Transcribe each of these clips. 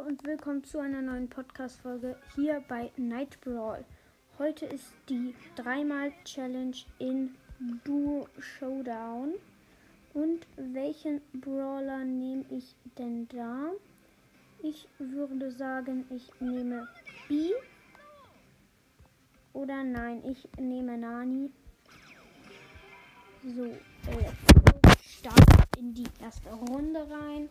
und willkommen zu einer neuen Podcast-Folge hier bei Night Brawl. Heute ist die dreimal Challenge in Duo Showdown. Und welchen Brawler nehme ich denn da? Ich würde sagen, ich nehme B. Oder nein, ich nehme Nani. So, äh, start in die erste Runde rein.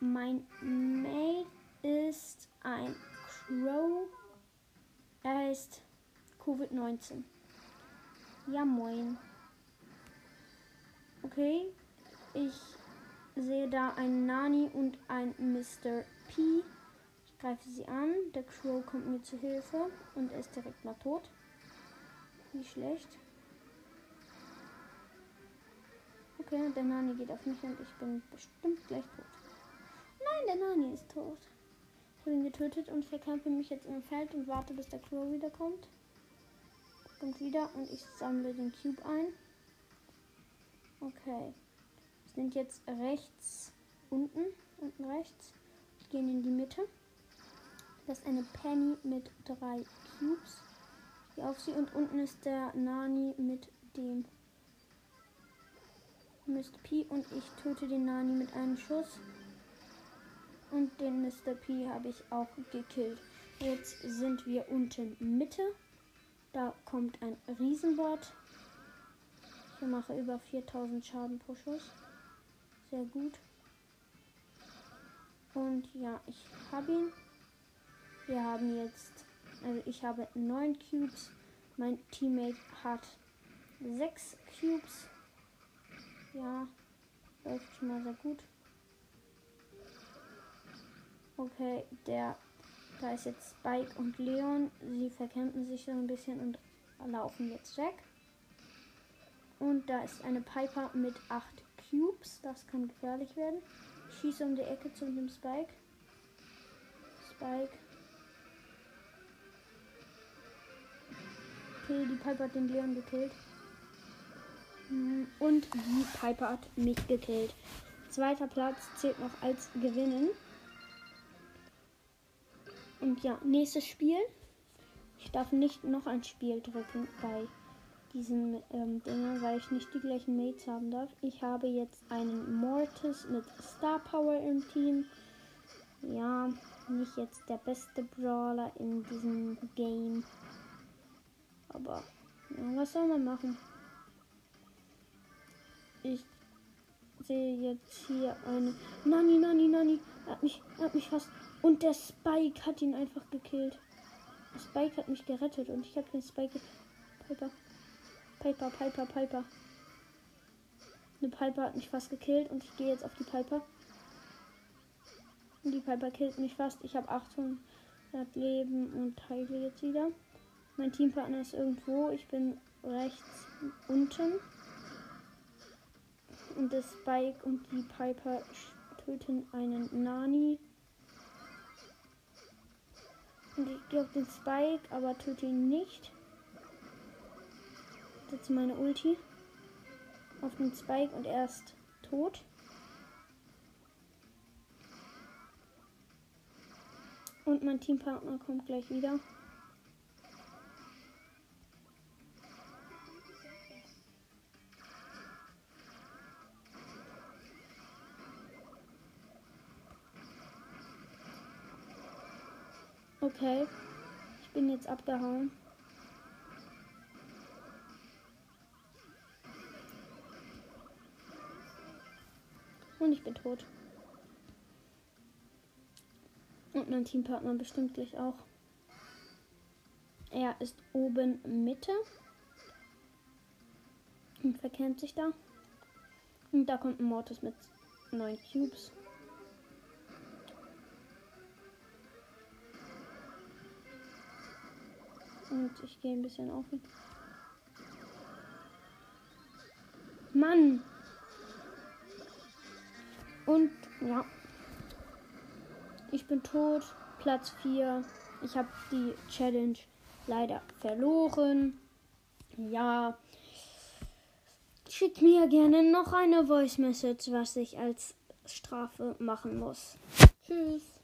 Mein Mate ist ein Crow. Er heißt Covid-19. Ja, moin. Okay. Ich sehe da einen Nani und ein Mr. P. Ich greife sie an. Der Crow kommt mir zu Hilfe und er ist direkt mal tot. Wie schlecht. Okay, der Nani geht auf mich und ich bin bestimmt gleich tot. Der Nani ist tot. Ich habe ihn getötet und verkämpfe mich jetzt im Feld und warte, bis der Crow wiederkommt. Kommt wieder und ich sammle den Cube ein. Okay. Wir sind jetzt rechts unten. Unten rechts. Ich gehe in die Mitte. Das ist eine Penny mit drei Cubes. Gehe auf sie und unten ist der Nani mit dem Mr. P und ich töte den Nani mit einem Schuss. Und den Mr. P habe ich auch gekillt. Jetzt sind wir unten Mitte. Da kommt ein Riesenbot. Ich mache über 4000 Schaden pro Schuss. Sehr gut. Und ja, ich habe ihn. Wir haben jetzt, also ich habe 9 Cubes. Mein Teammate hat 6 Cubes. Ja, läuft schon mal sehr gut. Okay, der. Da ist jetzt Spike und Leon. Sie verkämpfen sich so ein bisschen und laufen jetzt weg. Und da ist eine Piper mit 8 Cubes. Das kann gefährlich werden. Ich schieße um die Ecke zu dem Spike. Spike. Okay, die Piper hat den Leon gekillt. Und die Piper hat mich gekillt. Zweiter Platz zählt noch als Gewinnen. Und ja, nächstes Spiel. Ich darf nicht noch ein Spiel drücken bei diesen ähm, Dingen, weil ich nicht die gleichen Mates haben darf. Ich habe jetzt einen Mortis mit Star Power im Team. Ja, nicht jetzt der beste Brawler in diesem Game. Aber ja, was soll man machen? Ich sehe jetzt hier eine. Nani, Nani, Nani. Er hat mich, er hat mich fast. Und der Spike hat ihn einfach gekillt. Der Spike hat mich gerettet und ich habe den Spike. Piper. Piper, Piper, Piper. Eine Piper hat mich fast gekillt und ich gehe jetzt auf die Piper. Und die Piper killt mich fast. Ich habe 800 Leben und heile jetzt wieder. Mein Teampartner ist irgendwo. Ich bin rechts unten. Und der Spike und die Piper töten einen Nani. Und ich gehe auf den Spike, aber töte ihn nicht. Setze meine Ulti auf den Spike und er ist tot. Und mein Teampartner kommt gleich wieder. Okay. Ich bin jetzt abgehauen. Und ich bin tot. Und mein Teampartner bestimmt gleich auch. Er ist oben Mitte. Und verkämpft sich da. Und da kommt ein Mortis mit neun Cubes. Und ich gehe ein bisschen auf. Mann! Und ja. Ich bin tot. Platz 4. Ich habe die Challenge leider verloren. Ja. Schickt mir gerne noch eine Voice Message, was ich als Strafe machen muss. Tschüss.